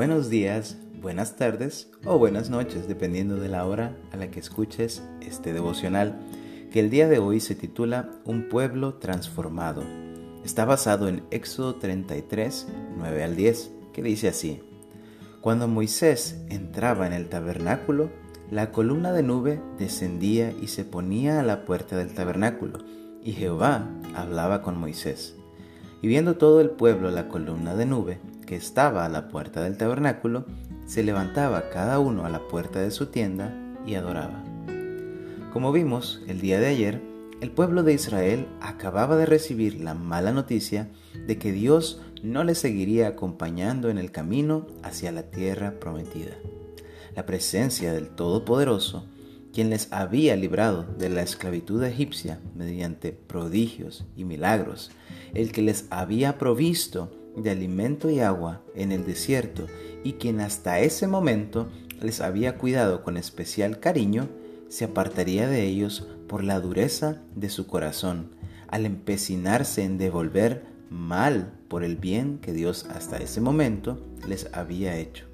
Buenos días, buenas tardes o buenas noches, dependiendo de la hora a la que escuches este devocional, que el día de hoy se titula Un pueblo transformado. Está basado en Éxodo 33, 9 al 10, que dice así. Cuando Moisés entraba en el tabernáculo, la columna de nube descendía y se ponía a la puerta del tabernáculo, y Jehová hablaba con Moisés. Y viendo todo el pueblo la columna de nube que estaba a la puerta del tabernáculo, se levantaba cada uno a la puerta de su tienda y adoraba. Como vimos el día de ayer, el pueblo de Israel acababa de recibir la mala noticia de que Dios no les seguiría acompañando en el camino hacia la tierra prometida. La presencia del Todopoderoso quien les había librado de la esclavitud egipcia mediante prodigios y milagros, el que les había provisto de alimento y agua en el desierto y quien hasta ese momento les había cuidado con especial cariño, se apartaría de ellos por la dureza de su corazón, al empecinarse en devolver mal por el bien que Dios hasta ese momento les había hecho.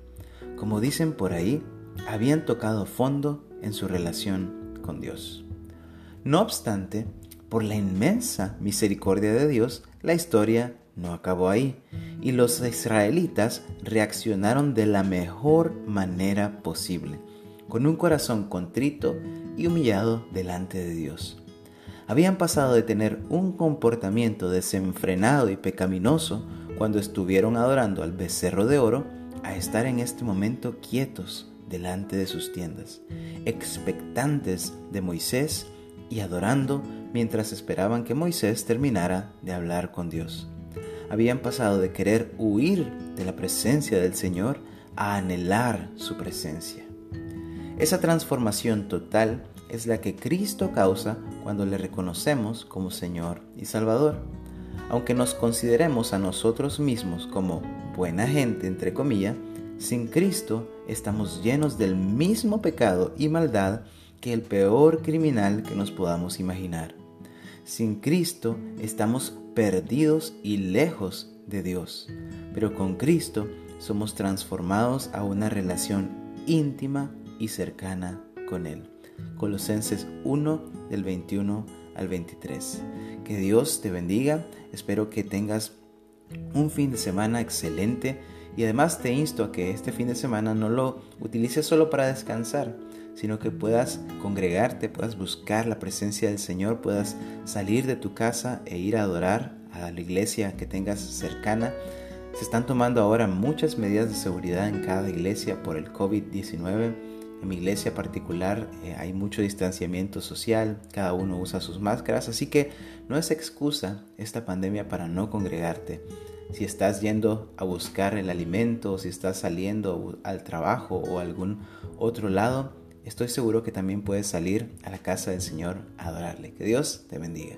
Como dicen por ahí, habían tocado fondo en su relación con Dios. No obstante, por la inmensa misericordia de Dios, la historia no acabó ahí y los israelitas reaccionaron de la mejor manera posible, con un corazón contrito y humillado delante de Dios. Habían pasado de tener un comportamiento desenfrenado y pecaminoso cuando estuvieron adorando al becerro de oro a estar en este momento quietos, delante de sus tiendas, expectantes de Moisés y adorando mientras esperaban que Moisés terminara de hablar con Dios. Habían pasado de querer huir de la presencia del Señor a anhelar su presencia. Esa transformación total es la que Cristo causa cuando le reconocemos como Señor y Salvador. Aunque nos consideremos a nosotros mismos como buena gente, entre comillas, sin Cristo estamos llenos del mismo pecado y maldad que el peor criminal que nos podamos imaginar. Sin Cristo estamos perdidos y lejos de Dios, pero con Cristo somos transformados a una relación íntima y cercana con Él. Colosenses 1 del 21 al 23. Que Dios te bendiga, espero que tengas un fin de semana excelente y además te insto a que este fin de semana no lo utilices solo para descansar, sino que puedas congregarte, puedas buscar la presencia del Señor, puedas salir de tu casa e ir a adorar a la iglesia que tengas cercana. Se están tomando ahora muchas medidas de seguridad en cada iglesia por el COVID-19. En mi iglesia particular eh, hay mucho distanciamiento social, cada uno usa sus máscaras, así que no es excusa esta pandemia para no congregarte si estás yendo a buscar el alimento, si estás saliendo al trabajo o algún otro lado, estoy seguro que también puedes salir a la casa del Señor a adorarle. Que Dios te bendiga.